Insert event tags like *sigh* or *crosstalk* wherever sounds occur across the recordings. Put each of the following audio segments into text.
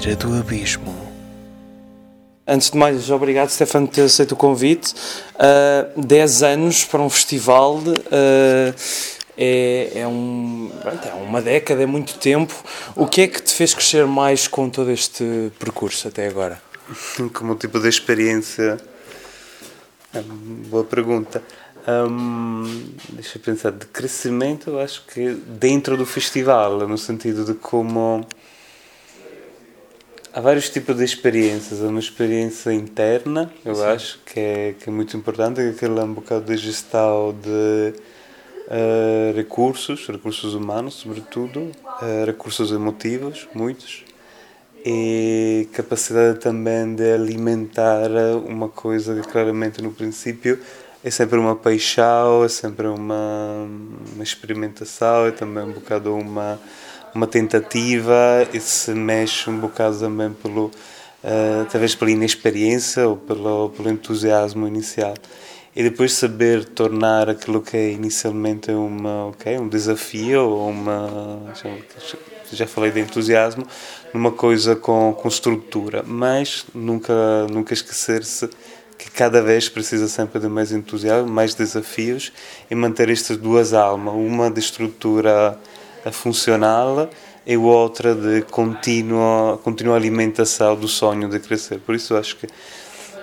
beira do abismo. Antes de mais, obrigado, Stefano, por ter aceito o convite. Uh, 10 anos para um festival uh, é, é, um, é uma década, é muito tempo. O que é que te fez crescer mais com todo este percurso até agora? *laughs* Como tipo de experiência? É boa pergunta. Um, deixa eu pensar, de crescimento, eu acho que dentro do festival, no sentido de como há vários tipos de experiências. Há uma experiência interna, eu Sim. acho, que é, que é muito importante, que é aquele um bocado de gestão de uh, recursos, recursos humanos, sobretudo, uh, recursos emotivos, muitos, e capacidade também de alimentar uma coisa que claramente no princípio é sempre uma paixão, é sempre uma, uma experimentação, é também um bocado uma uma tentativa e se mexe um bocado também pelo uh, talvez pela inexperiência ou pelo, pelo entusiasmo inicial. E depois saber tornar aquilo que é inicialmente uma um desafio ou uma já falei de entusiasmo numa coisa com, com estrutura. Mas nunca nunca esquecer-se que cada vez precisa sempre de mais entusiasmo mais desafios e manter estas duas almas uma de estrutura funcional e outra de contínua, contínua alimentação do sonho de crescer. Por isso acho que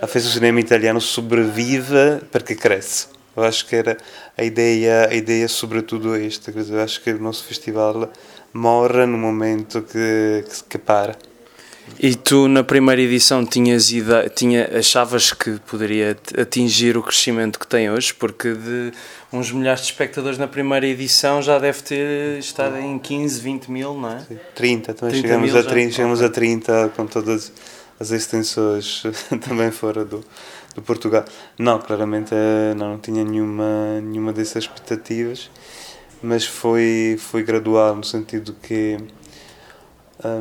a festa do cinema italiano sobrevive porque cresce. Eu acho que era a ideia, a ideia sobretudo esta. Eu acho que o nosso festival morre no momento que, que, que para. E tu na primeira edição tinhas ideia, tinha, achavas que poderia atingir o crescimento que tem hoje? Porque de uns milhares de espectadores na primeira edição já deve ter estado em 15, 20 mil, não é? Sim, 30, também 30 chegamos, a 30, chegamos a 30 com todas as extensões *laughs* também fora do, do Portugal. Não, claramente eh, não, não tinha nenhuma, nenhuma dessas expectativas, mas foi, foi gradual no sentido que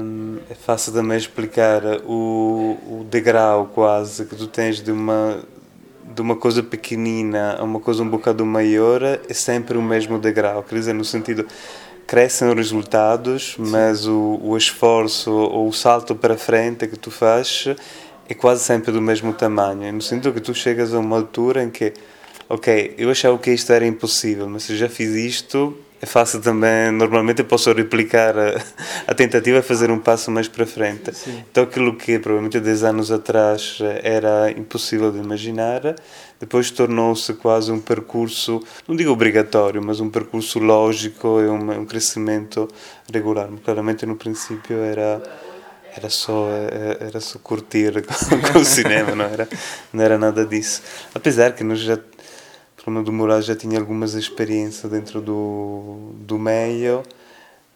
hum, é fácil também explicar o, o degrau quase que tu tens de uma de uma coisa pequenina a uma coisa um bocado maior é sempre o mesmo degrau, quer dizer, no sentido crescem os resultados, mas o, o esforço ou o salto para frente que tu fazes é quase sempre do mesmo tamanho, no sentido que tu chegas a uma altura em que ok, eu achava que isto era impossível, mas se já fiz isto, é fácil também, normalmente eu posso replicar a, a tentativa, fazer um passo mais para frente. Sim. Então aquilo que provavelmente 10 anos atrás era impossível de imaginar, depois tornou-se quase um percurso, não digo obrigatório, mas um percurso lógico e um, um crescimento regular. Claramente no princípio era era só era só curtir *laughs* com, com o cinema, não era não era nada disso. Apesar que nós já Fernando do Moraes já tinha algumas experiências dentro do, do meio,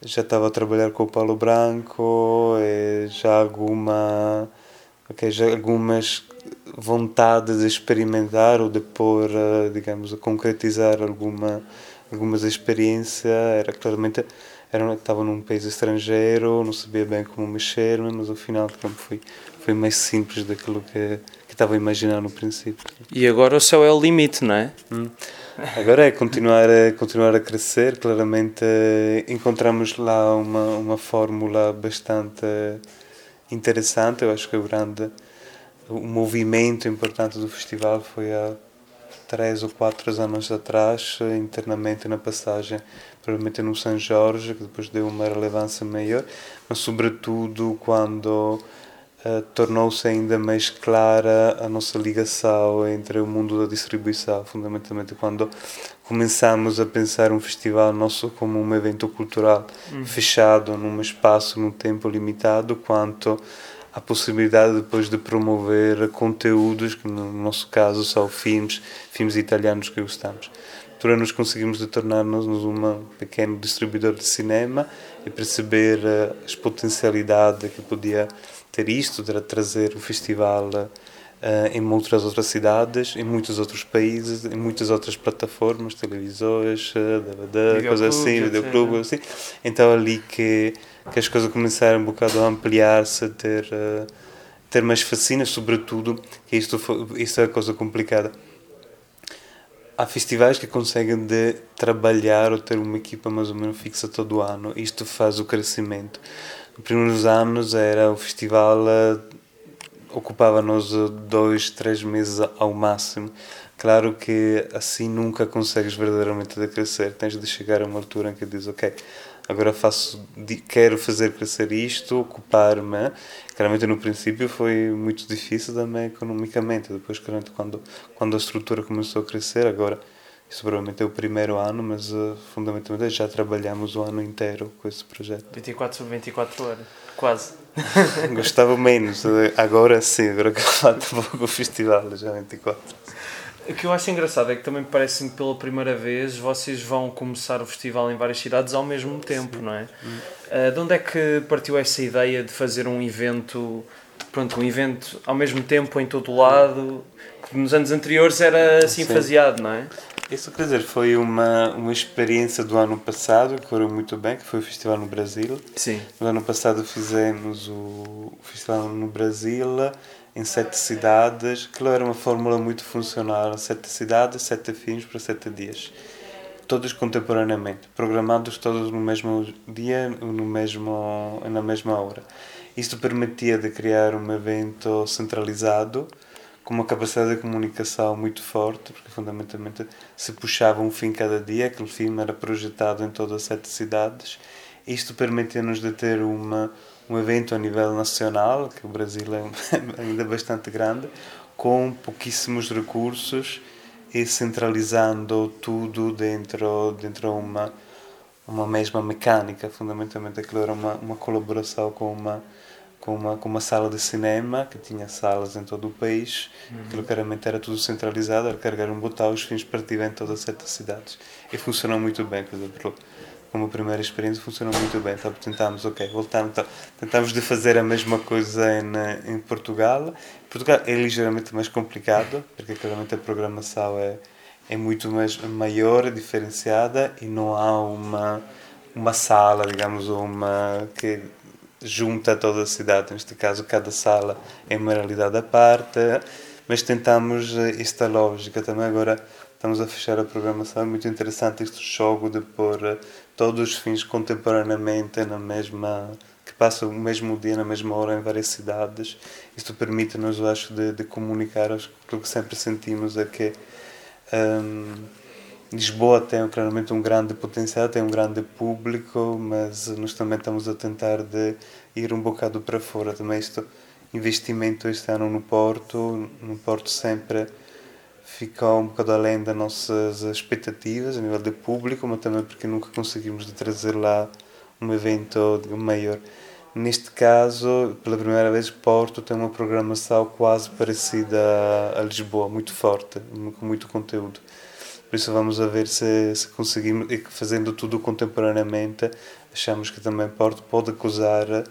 já estava a trabalhar com o Paulo Branco, já alguma, okay, já algumas vontades de experimentar ou de pôr, eh, digamos, a concretizar alguma, algumas experiências, era claramente era, estava num país estrangeiro, não sabia bem como mexer, mas ao final foi, foi mais simples daquilo que estava a imaginar no princípio. E agora o céu é o limite, não é? Hum. Agora é continuar a, continuar a crescer. Claramente eh, encontramos lá uma, uma fórmula bastante interessante. Eu acho que o grande o movimento importante do festival foi há três ou quatro anos atrás, internamente na passagem, provavelmente no São Jorge, que depois deu uma relevância maior, mas sobretudo quando uh, tornou-se ainda mais clara a nossa ligação entre o mundo da distribuição, fundamentalmente quando começamos a pensar um festival nosso como um evento cultural uhum. fechado num espaço, num tempo limitado, quanto a possibilidade depois de promover conteúdos que no nosso caso são filmes, filmes italianos que gostamos. Por nos conseguimos tornar-nos um pequeno distribuidor de cinema e perceber uh, as potencialidades que podia ter isto, de trazer o festival uh, em muitas outras cidades, em muitos outros países, em muitas outras plataformas, televisores, DVD, coisas assim, videoclubes, assim. Então ali que, que as coisas começaram um bocado a ampliar-se, a ter, uh, ter mais fascina, sobretudo, que isto, isto é a coisa complicada. Há festivais que conseguem de trabalhar ou ter uma equipa mais ou menos fixa todo ano. Isto faz o crescimento primeiros anos era o festival uh, ocupava-nos dois, três meses ao máximo. Claro que assim nunca consegues verdadeiramente de crescer. Tens de chegar a uma altura em que dizes, ok, agora faço, quero fazer crescer isto, ocupar-me. Claramente no princípio foi muito difícil também economicamente. Depois, claramente, quando, quando a estrutura começou a crescer, agora isso provavelmente é o primeiro ano, mas uh, fundamentalmente já trabalhamos o ano inteiro com esse projeto. 24 sobre 24 horas, quase. *laughs* Gostava menos, agora sim, agora que *laughs* falta pouco o festival, já 24. O que eu acho engraçado é que também parece que pela primeira vez vocês vão começar o festival em várias cidades ao mesmo tempo, sim. não é? Uh, de onde é que partiu essa ideia de fazer um evento, pronto, um evento ao mesmo tempo em todo o lado? Nos anos anteriores era assim sim. faseado, não é? Isso quer dizer, foi uma, uma experiência do ano passado que correu muito bem, que foi o festival no Brasil. Sim. No ano passado fizemos o, festival no Brasil em sete cidades. Aquilo era uma fórmula muito funcional: sete cidades, sete filmes para sete dias. Todos contemporaneamente, programados todos no mesmo dia, no mesmo, na mesma hora. Isto permitia de criar um evento centralizado com uma capacidade de comunicação muito forte, porque fundamentalmente se puxava um fim cada dia, aquele filme era projetado em todas as sete cidades. Isto permitia-nos de ter uma, um evento a nível nacional, que o Brasil é *laughs* ainda bastante grande, com pouquíssimos recursos e centralizando tudo dentro dentro uma uma mesma mecânica fundamentalmente aquilo era uma uma colaboração com uma com uma, com uma sala de cinema que tinha salas em todo o país. Uhum. Aquilo claramente era tudo centralizado, era carregar um botão, os fins partiam em todas as sete cidades. E funcionou muito bem, quer dizer, como primeira experiência funcionou muito bem. Então tentámos, ok, voltamos, então, tentámos de fazer a mesma coisa em, em Portugal. Portugal é ligeiramente mais complicado, porque claramente a programação é, é muito mais maior, diferenciada e não há uma uma sala, digamos, uma que junta toda a cidade, neste caso cada sala é uma realidade à parte, mas tentamos eh, esta lógica também. Agora estamos a fechar a programação, é muito interessante este jogo de pôr eh, todos os fins contemporaneamente na mesma que passam o mesmo dia na mesma hora em várias cidades. Isto permite-nos acho de, de comunicar acho que o que sempre sentimos é que um, Lisboa tem claramente um grande potencial, tem um grande público, mas nós também estamos a tentar de ir um bocado para fora. Também este investimento este ano no Porto, no Porto sempre ficou um bocado além das nossas expectativas a nível de público, mas também porque nunca conseguimos trazer lá um evento maior. Neste caso, pela primeira vez, Porto tem uma programação quase parecida a Lisboa, muito forte, com muito conteúdo. Por isso vamos a ver se, se conseguimos, e fazendo tudo contemporaneamente, achamos que também Porto pode gozar,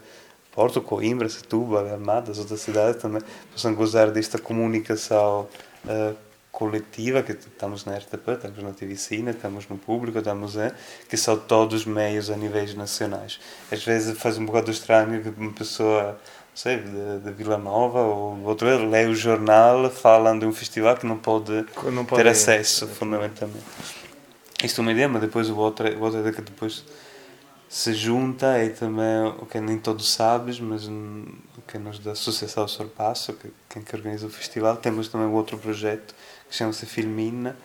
Porto, Coimbra, Setúbal, Almada, as outras cidades também possam gozar desta comunicação uh, coletiva, que estamos na RTP, estamos na TV Cine, estamos no público, estamos em, que são todos meios a níveis nacionais. Às vezes faz um bocado estranho que uma pessoa sei, de, de Vila Nova ou outra vez, lê o jornal falando de um festival que não pode, não pode ter ir. acesso, fundamentalmente. Isto é uma ideia, mas depois o outro, o outro é que depois se junta e também, o que nem todos sabes, mas o que é nós da Associação Sorpasso, que quem que organiza o festival, temos também outro projeto que chama-se Filmina.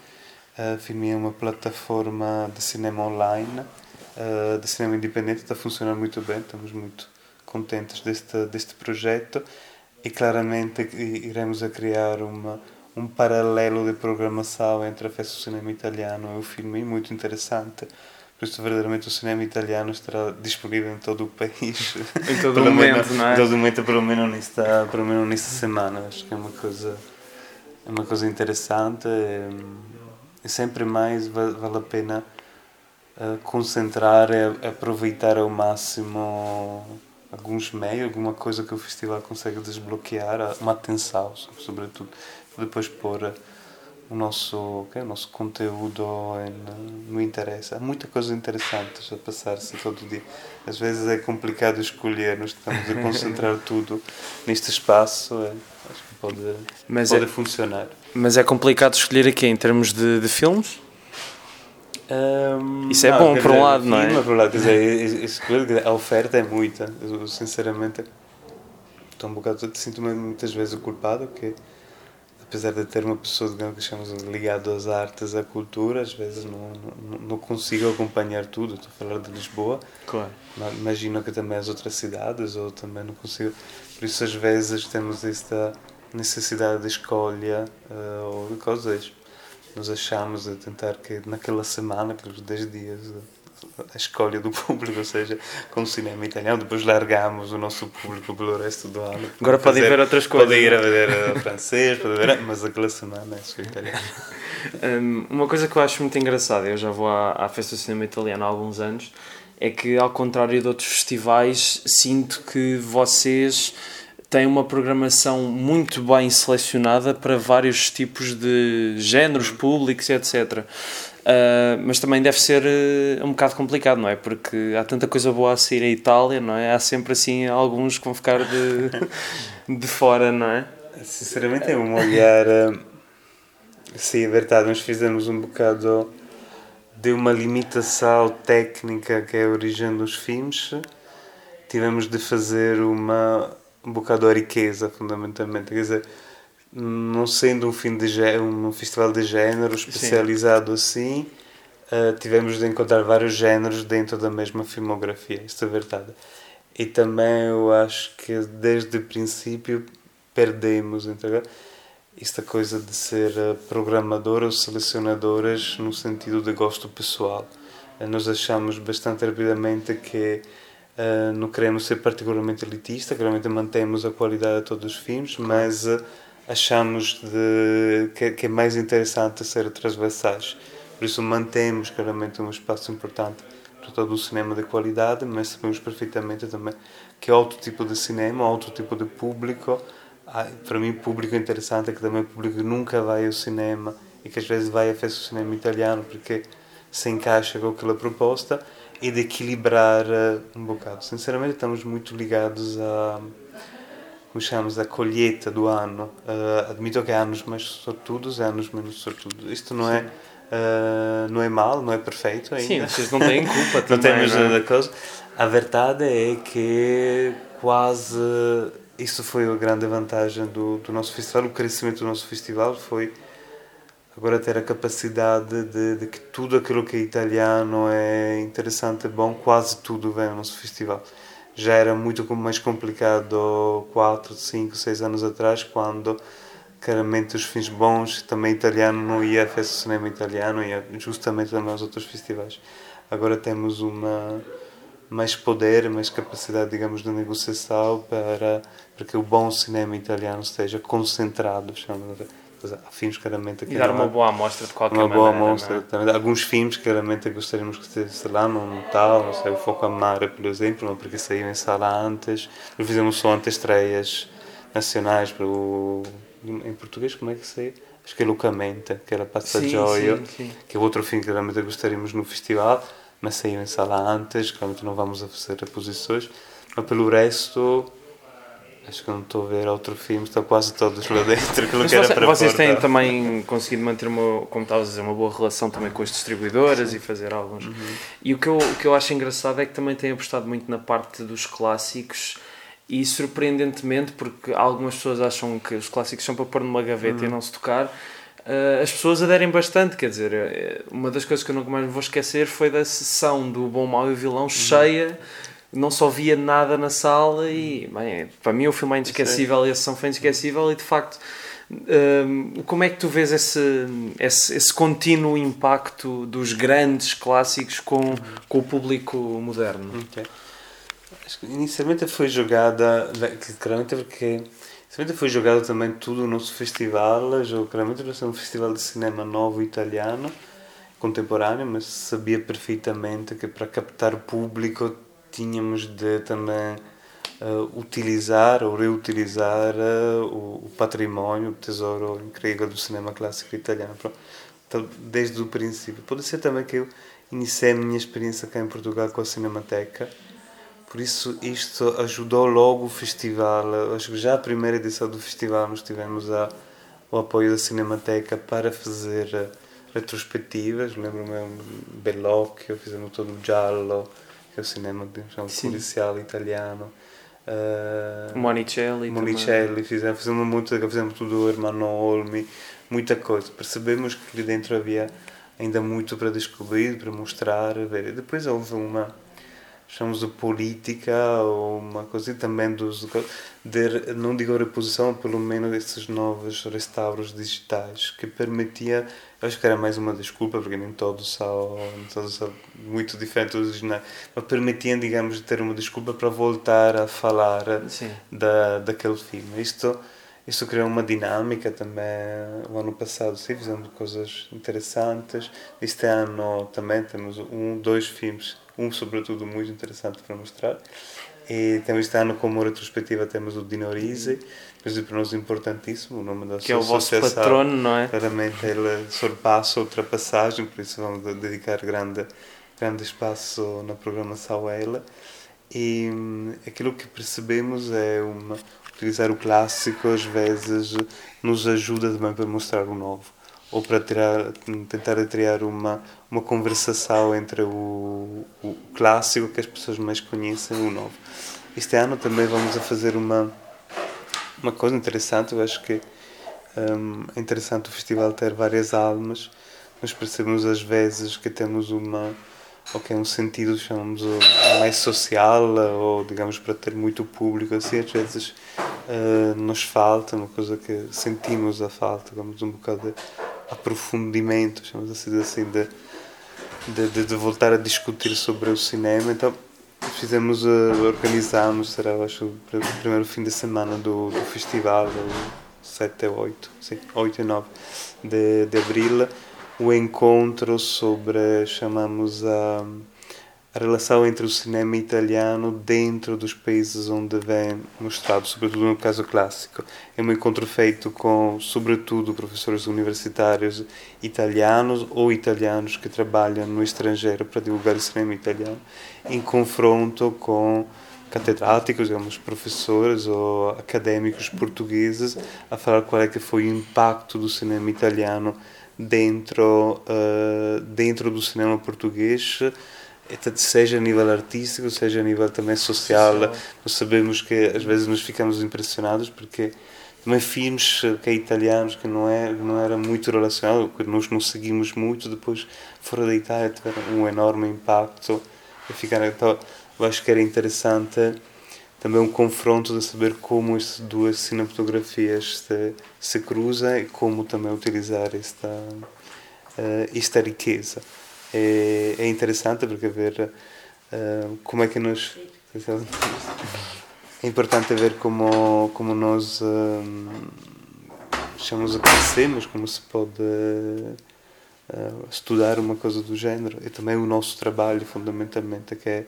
Uh, Filmina é uma plataforma de cinema online, uh, de cinema independente, está a funcionar muito bem, estamos muito contentes deste, deste projeto e claramente iremos a criar uma, um paralelo de programação entre a Festa do Cinema Italiano e o filme muito interessante. Por isso, verdadeiramente, o cinema italiano estará disponível em todo o país. *laughs* Em todo o momento, menos, não é? Em todo o momento, pelo menos nesta, pelo menos nesta semana. Acho que é uma coisa, é uma coisa interessante e, e sempre mais vale, a pena uh, concentrar e aproveitar ao máximo alguns meios, alguma coisa que o festival consegue desbloquear, uma atenção, sobretudo, depois pôr o nosso, okay, o nosso conteúdo em, no interesse. Há muita coisa interessante a passar-se todo dia. Às vezes é complicado escolher, nós estamos a concentrar *laughs* tudo neste espaço, é, acho que pode, mas pode é, funcionar. Mas é complicado escolher aqui em termos de, de filmes? Um, isso é não, bom por um lado, não é? Por um lado, quer dizer, a oferta é muita. Eu, sinceramente, estou um bocado, sinto-me muitas vezes culpado, que apesar de ter uma pessoa digamos, que chamamos ligado às artes, à cultura, às vezes não, não, não consigo acompanhar tudo. Estou a falar de Lisboa, claro. imagino que também as outras cidades, ou também não consigo. Por isso, às vezes, temos esta necessidade de escolha uh, ou de coisas nos achamos a tentar que naquela semana, aqueles 10 dias, a escolha do *laughs* público, ou seja, com o cinema italiano, depois largamos o nosso público pelo resto do ano. Agora podem ver outras coisas. Podem ir a ver a francês, podem ver, mas aquela semana é só italiano. *laughs* Um, uma coisa que eu acho muito engraçada, eu já vou à, à Festa do Cinema Italiano há alguns anos, é que ao contrário de outros festivais, sinto que vocês tem uma programação muito bem selecionada para vários tipos de géneros, públicos, etc. Uh, ah, mas também deve ser uh, um bocado complicado, não é? Porque há tanta coisa boa a sair a Itália, não é? Há sempre assim alguns que vão ficar de, *laughs* de fora, não é? Sinceramente é um olhar. Uh, sim, é verdade, nós fizemos um bocado de uma limitação técnica que é a origem dos filmes. Tivemos de fazer uma um bocado a riqueza, fundamentalmente. Quer dizer, não sendo um, fim de um festival de género especializado Sim. assim, uh, tivemos de encontrar vários géneros dentro da mesma filmografia, isso é verdade. E também eu acho que desde o princípio perdemos esta coisa de ser eh, programador ou selecionadoras no sentido de gosto pessoal. Eh, nós achamos bastante rapidamente que Uh, não queremos ser particularmente elitista, claramente mantemos a qualidade de todos os filmes, mas uh, achamos de, que, que, é mais interessante ser transversais. Por isso mantemos claramente um espaço importante para todo o cinema de qualidade, mas sabemos perfeitamente também que outro tipo de cinema, outro tipo de público. Ah, para mim, público interessante é que também é público que nunca vai ao cinema e que às vezes vai a festa do cinema italiano porque se encaixa com aquela proposta e de equilibrar uh, um bocado. Sinceramente, estamos muito ligados a como chamamos, a colheita do ano. Uh, admito que há anos mais sortudos e anos menos sortudos. Isto não é uh, não é mal, não é perfeito ainda. Sim, vocês não têm culpa *laughs* também. não temos é? coisa. A verdade é que quase isso foi a grande vantagem do, do nosso festival. O crescimento do nosso festival foi agora ter a capacidade de, de, que tudo aquilo que é italiano é interessante, é bom, quase tudo vem ao nosso festival. Já era muito mais complicado 4, 5, 6 anos atrás, quando claramente os fins bons, também italiano, não ia a festa cinema italiano, ia justamente também aos outros festivais. Agora temos uma mais poder, mais capacidade, digamos, de negociação para, para que o bom cinema italiano esteja concentrado, chamamos há filmes claramente que. E dar uma boa amostra de qualquer uma maneira. Uma boa amostra. É? Alguns filmes claramente gostaríamos que estivesse lá no tal, não sei, o Foco Amar, por exemplo, porque saiu em sala antes. Fizemos só antes estreias nacionais para o. Em português, como é que sei? Acho que é Lucamente, que era Passaggioio, que é outro filme que realmente gostaríamos no festival, mas saiu em sala antes, claramente não vamos a fazer reposições. Mas pelo resto Acho que não estou a ver outro filme, estão quase todos lá dentro. Que Mas você, vocês têm também conseguido manter, uma, como estavas a dizer, uma boa relação também com as distribuidoras Sim. e fazer alguns. Uhum. E o que, eu, o que eu acho engraçado é que também têm apostado muito na parte dos clássicos e surpreendentemente, porque algumas pessoas acham que os clássicos são para pôr numa gaveta uhum. e não se tocar, uh, as pessoas aderem bastante. Quer dizer, eh, uma das coisas que eu nunca mais me vou esquecer foi da sessão do Bom, Mal e o Vilão uhum. cheia não só via nada na sala e bem, para mim o filme é inesquecível e a sessão foi inesquecível e de facto um, como é que tu vês esse, esse, esse contínuo impacto dos grandes clássicos com, com o público moderno? Okay. Acho que inicialmente foi jogada, claramente porque inicialmente foi jogado também tudo o nosso festival, claramente é um festival de cinema novo italiano, contemporâneo, mas sabia perfeitamente que para captar o público tínhamos de também uh, utilizar ou reutilizar uh, o, o, património, o tesouro incrível do cinema clássico italiano. Então, desde o princípio. Pode ser também que eu iniciei a minha experiência cá em Portugal com a Cinemateca, por isso isto ajudou logo o festival. Acho que já a primeira edição do festival nós tivemos a, o apoio da Cinemateca para fazer retrospettivas, lembro-me Bellocchio, fizemos todo o Giallo, que é o cinema diciamo, policial italiano. Uh, Monicelli, Monicelli fizemos, fizemos muito, fizemos tudo o Hermano Olmi, muita coisa. Percebemos que ali dentro havia ainda muito para descobrir, para mostrar. Ver. Depois houve uma chamamos de política ou uma coisa também dos de, não digo reposição pelo menos desses novos restauros digitais que permitia acho que era mais uma desculpa porque nem todos são, todos são muito diferentes originais mas permitiam digamos ter uma desculpa para voltar a falar Sim. da daquele filme isto isso criou uma dinâmica também. O ano passado sim, fizemos coisas interessantes. Este ano também temos um, dois filmes, um sobretudo muito interessante para mostrar. E temos este ano como retrospectiva temos o Dino Risi, mas para nós importantíssimo, o nome da Que é o vosso patrono, não é? Claramente ele surpassa ultrapassagem, por isso vamos dedicar grande, grande espaço na programação a ele. E hum, aquilo que percebemos é uma, utilizar o clássico às vezes nos ajuda também para mostrar o novo ou para tirar, tentar criar uma, uma conversação entre o, o clássico que as pessoas mais conhecem e o novo. Este ano também vamos a fazer uma, uma coisa interessante, eu acho que um, é interessante o festival ter várias almas, nós percebemos às vezes que temos uma ok, um sentido, chamamos mais social, ou digamos para ter muito público, assim, às vezes uh, nos falta, uma coisa que sentimos a falta, digamos, um bocado de aprofundimento, chamamos assim, assim de, de, de, voltar a discutir sobre o cinema. Então, fizemos, uh, organizamos, será, acho, o primeiro fim de semana do, do festival, 7 ou 8, sim, 8 e 9 de, de abril, o encontro sobre, chamamos a, a relação entre o cinema italiano dentro dos países onde vem mostrado, sobretudo no caso clássico. É um encontro feito com, sobretudo, professores universitários italianos ou italianos que trabalham no estrangeiro para divulgar o cinema italiano, em confronto com catedráticos, digamos, professores ou académicos portugueses a falar qual é que foi o impacto do cinema italiano dentro, uh, dentro do cinema português, seja a nível artístico, seja a nível também social. social. Nós sabemos que às vezes nos ficamos impressionados porque também filmes que é italianos que não é não era muito relacionado, que nós não seguimos muito, depois fora da Itália tiveram um enorme impacto. E ficaram, então, eu acho que era interessante também um confronto de saber como estas duas cinematografias se, se cruzam e como também utilizar esta, uh, esta riqueza. É, é interessante porque ver uh, como é que nós. É importante ver como, como nós um, chamamos a crescemos, como se pode uh, estudar uma coisa do género. E também o nosso trabalho, fundamentalmente, que é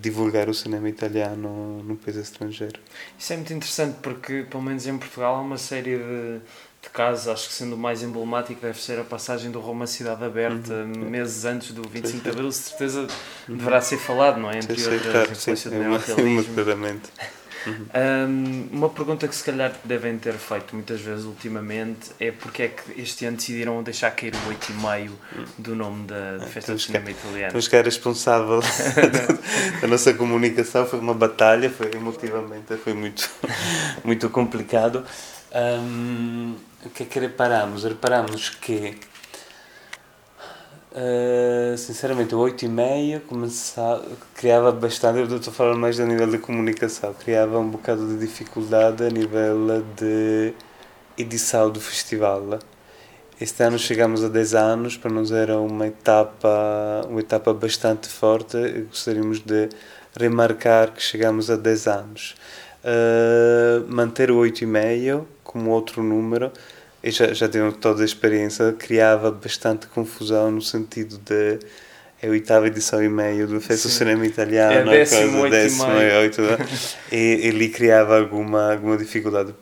divulgar o cinema italiano num país estrangeiro. Isso é muito interessante porque, pelo menos em Portugal, há uma série de, de casos, acho que sendo o mais emblemático deve ser a passagem do Roma Cidade Aberta, uhum. meses antes do 25 sim, de Abril, certeza uhum. deverá ser falado, não é? Entre outras, claro, influência sim, do neorrealismo. *laughs* Uhum. Um, uma pergunta que se calhar devem ter feito muitas vezes ultimamente é porque é que este ano decidiram deixar cair o 8,5 do nome da, da Festa do Cinema Italiano. Temos que é responsável *laughs* da nossa comunicação, foi uma batalha, foi emotivamente, foi muito, *laughs* muito complicado. Um, o que é que reparamos? Reparamos que Uh, sinceramente, o 8 e meia começava, criava bastante, eu estou a falar mais a nível de comunicação, criava um bocado de dificuldade a nível de edição do festival. Este ano chegamos a 10 anos, para nós era uma etapa, uma etapa bastante forte e gostaríamos de remarcar que chegamos a 10 anos. Uh, manter o 8 e meio como outro número. Eu já, já tenho toda a experiência, criava bastante confusão no sentido de é a oitava edição e meio do Festa Cinema Italiano, é décimo, décimo e oito, e ele criava alguma, alguma dificuldade.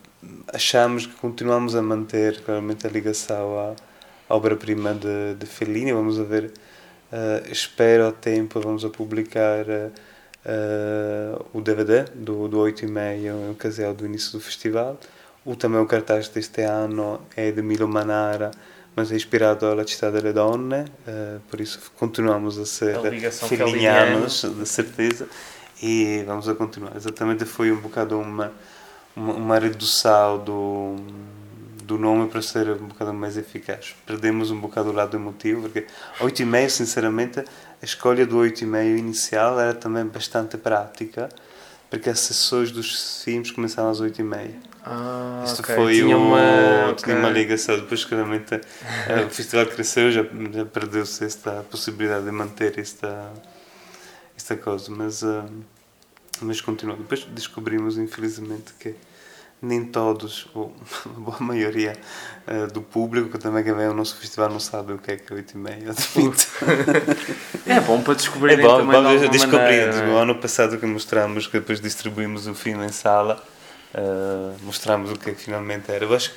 Achamos que continuamos a manter claramente a ligação à, à obra-prima de, de Fellini, vamos a ver, uh, espero ao tempo, vamos a publicar uh, uh, o DVD do, do 8 e meio, em ocasião do início do festival, o também o cartaz deste ano é de Milo Manara, mas é inspirado alla città delle donne, uh, por isso continuamos a ser filhinhanos, de certeza, e vamos a continuar. Exatamente foi um bocado uma, uma, uma redução do, do nome para ser um bocado mais eficaz. Perdemos um bocado o lado emotivo, porque 8,5, sinceramente, a escolha do 8,5 inicial era também bastante prática, porque as sessões dos filmes começaram às 8h30. Ah, Isto okay. foi tinha uma, okay. tinha uma ligação. Depois, claramente, o *laughs* festival cresceu, já, já perdeu-se esta possibilidade de manter esta, esta coisa. Mas, uh, mas continuou. Depois descobrimos, infelizmente, que nem todos, *laughs* ou a boa maioria uh, do público que também que vem ao nosso festival não sabe o que é que é 8 e meia. é bom para descobrir é bom, também bom, de descobrimos. O ano passado que mostramos, que depois distribuímos o filme em sala, uh, mostramos o que, é que finalmente era. Eu acho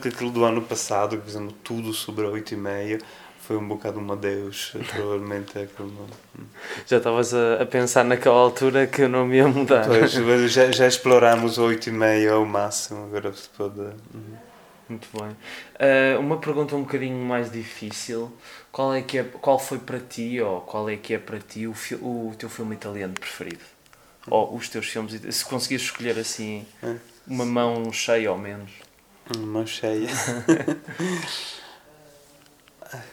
que aquilo do ano passado, que fizemos tudo sobre a 8 e meia, foi um bocado um adeus, *laughs* provavelmente é aquele nome. Já estavas a, a, pensar naquela altura que o nome ia mudar. Pois, *laughs* já, já explorámos o 8 e meio ao máximo, agora se pode... Uhum. Muito bem. Uh, uma pergunta um bocadinho mais difícil. Qual, é que é, qual foi para ti, ou qual é que é para ti, o, o teu filme italiano preferido? Ou os teus filmes, se conseguires escolher assim, é. uma mão cheia ou menos? Uma mão cheia. *laughs*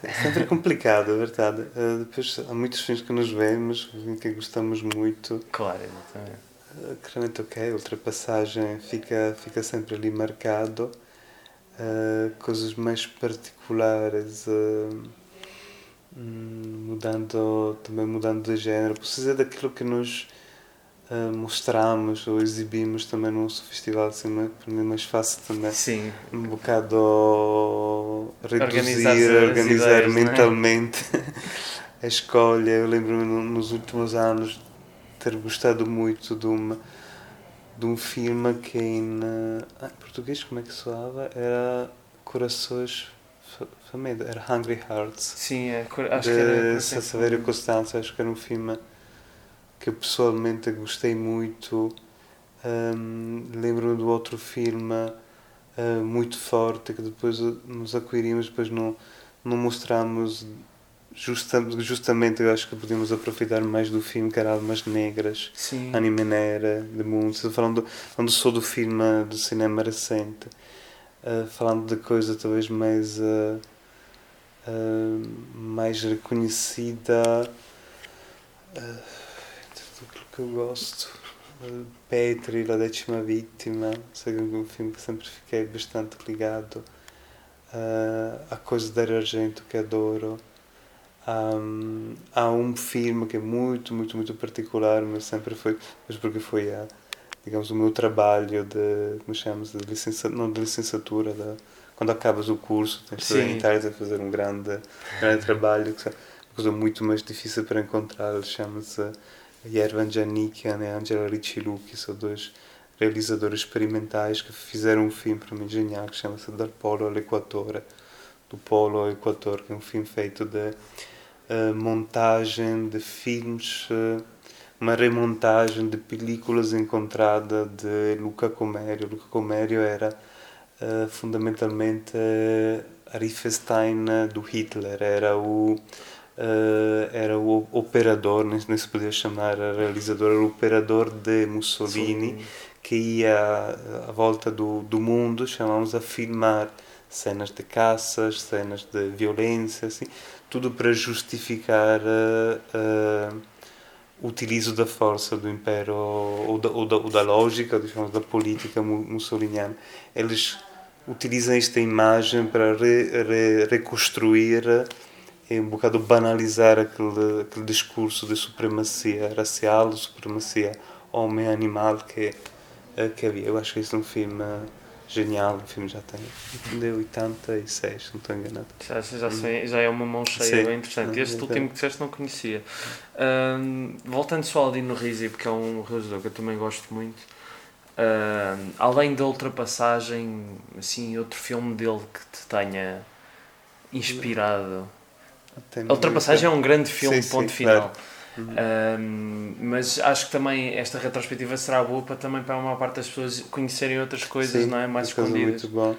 É sempre complicado, é verdade. Uh, depois há muitos filmes que nos vemos, que gostamos muito. Claro, exatamente. Uh, claramente, ok, ultrapassagem fica, fica sempre ali marcado. Uh, coisas mais particulares, uh, mudando, também mudando de género. Dizer daquilo que nos uh, mostramos ou exibimos também nosso festival, assim, para mim é mais fácil também. Sim. Um bocado reduzir, organizar, organizar ideias, é? mentalmente é? *laughs* a escolha. Eu lembro-me nos últimos anos ter gostado muito de uma de um filme que em, ah, em português como é que soava? Era Corações Famedo, era Hungry Hearts. Sim, é, acho de que era. Saverio Costanza, acho que era um filme que eu pessoalmente gostei muito. Um, Lembro-me do outro filme uh, muito forte que depois nos acquirimos, depois não, não mostramos. Justa, justamente eu acho que podíamos aproveitar mais do filme que era Almas Negras, Sim. Anime Nera, de Mundo, falando, falando só do filme do cinema recente, uh, falando de coisa talvez mais, uh, mais reconhecida que eu gosto. Petri, La Décima Vítima, sei é um filme que sempre fiquei bastante ligado. Uh, a Coisa da Argento, que adoro. Um, há um filme que é muito, muito, muito particular, mas sempre foi, mas porque foi a, digamos, o meu trabalho de, como chamamos, de licença, não de licenciatura, de, quando acabas o curso, tens de estar a fazer um grande, grande trabalho, que é uma coisa muito mais difícil para encontrar, chama-se Yervan Janikian e Angela Riccilu, que são dois realizadores experimentais que fizeram um filme para mim genial que chama-se Dal Polo ao Equador, do Polo ao Equador, que é um filme feito de uh, montagem de filmes, uh, uma remontagem de películas encontradas de Luca Comério. Luca Comério era uh, fundamentalmente a Riefenstein do Hitler, era o uh, era o operador, nem, nem se podia chamar realizador, era o operador de Mussolini, Sim. que ia à volta do, do mundo, chamamos a filmar cenas de caças, cenas de violência, assim, tudo para justificar uh, uh, o utilizo da força do Império ou da, ou da, ou da lógica, digamos, da política mussoliniana. Eles utilizam esta imagem para re, re, reconstruir é um bocado banalizar aquele, aquele discurso de supremacia racial, supremacia homem-animal que, eh, que havia. Eu acho que isso é um filme genial, o filme já tem de 86, não estou enganado. Já, já, sei, já é uma mão cheia, bem interessante. Este último que disseste não conhecia. Um, voltando só ao Dino Risi, porque é um realizador que eu também gosto muito, um, além da ultrapassagem, assim, outro filme dele que te tenha inspirado a Ultrapassagem é um grande filme, sim, ponto sim, final. Claro. Um, mas acho que também esta retrospectiva será boa para também para uma parte das pessoas conhecerem outras coisas, sim, não é? Mais escondidas. Muito bom.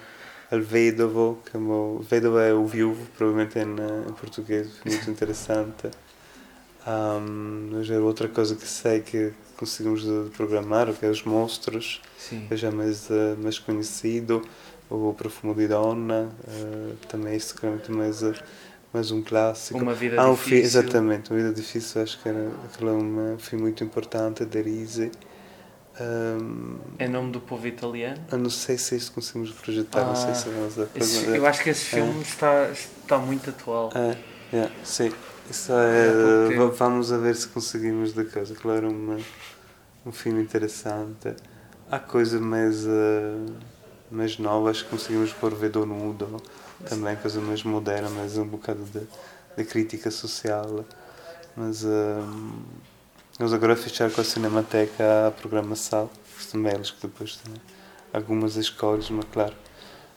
Alvedovo, que é o Vedovo é o viúvo, provavelmente em, em português, muito *laughs* interessante. Um, mas é outra coisa que sei que conseguimos programar, que é os monstros, Sim. que é já mais, uh, mais conhecido, o Profumo di Donna, uh, também é seguramente mais, uh, mais um clássico. Uma vida ah, um difícil. exatamente, Uma Vida Difícil, acho que era, aquele é um filme muito importante, da Risi. Um, é nome do povo italiano? Eu não sei se isso conseguimos projetar, ah, não sei se nós esse, Eu acho que esse filme é. está, está muito atual. É, é sim. Isso é, é vamos a ver se conseguimos da coisa. Claro, uma, um filme interessante. Há coisas mais, uh, mais novas que conseguimos pôr Vedo Nudo, também coisa mais moderna, mais um bocado de, de crítica social. Mas. Uh, Vamos agora fechar com a Cinemateca a programação, os temelos que depois têm algumas escolhas, mas claro.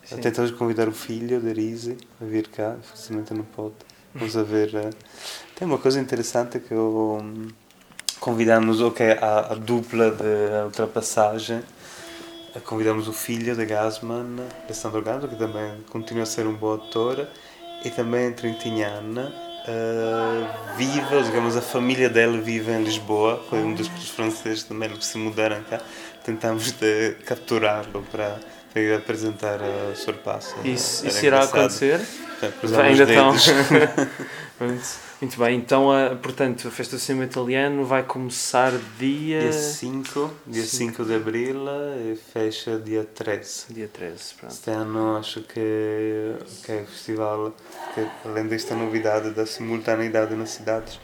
Sim. Tentamos convidar o filho da Rise a vir cá, infelizmente não pode. Vamos a ver. Uh, tem uma coisa interessante que eu, um, convidamos okay, a, a dupla de ultrapassagem. Convidamos o filho da Gasman, Alessandro Gasman, que também continua a ser um bom ator, e também Trintignana uh, vive, digamos, a família dela vive em Lisboa, foi um dos franceses também que se mudaram cá. Tentamos de capturá-lo para, para ir apresentar a Sorpasso. Isso, isso irá acontecer? Ainda estão. *laughs* Muito bem, então, uh, portanto, a Festa do Cinema Italiano vai começar dia... Dia 5, dia 5 de Abril e fecha dia 13. Dia 13, pronto. Este ano acho que, que é o festival, que além desta novidade da simultaneidade nas cidades,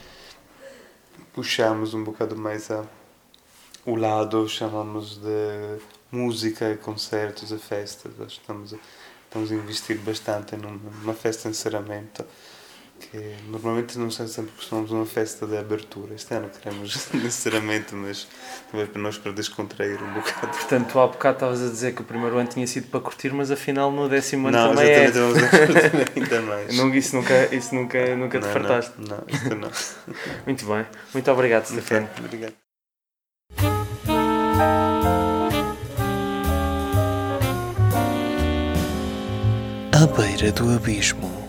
puxamos um bocado mais a, o lado, chamamos de música concertos e festas. Estamos, estamos a investir bastante numa festa de encerramento que normalmente não sei sempre costumamos uma festa de abertura. Este ano queremos *laughs* necessariamente, mas também para nós para descontrair um bocado. Portanto, tu há bocado estavas a dizer que o primeiro ano tinha sido para curtir, mas afinal no décimo ano não, também é. Não, exatamente, *laughs* ainda mais. Não, isso nunca, isso nunca, nunca te não, fartaste. Não, não, isto não. *laughs* Muito bem. Muito obrigado, Stefano. Obrigado. À beira do abismo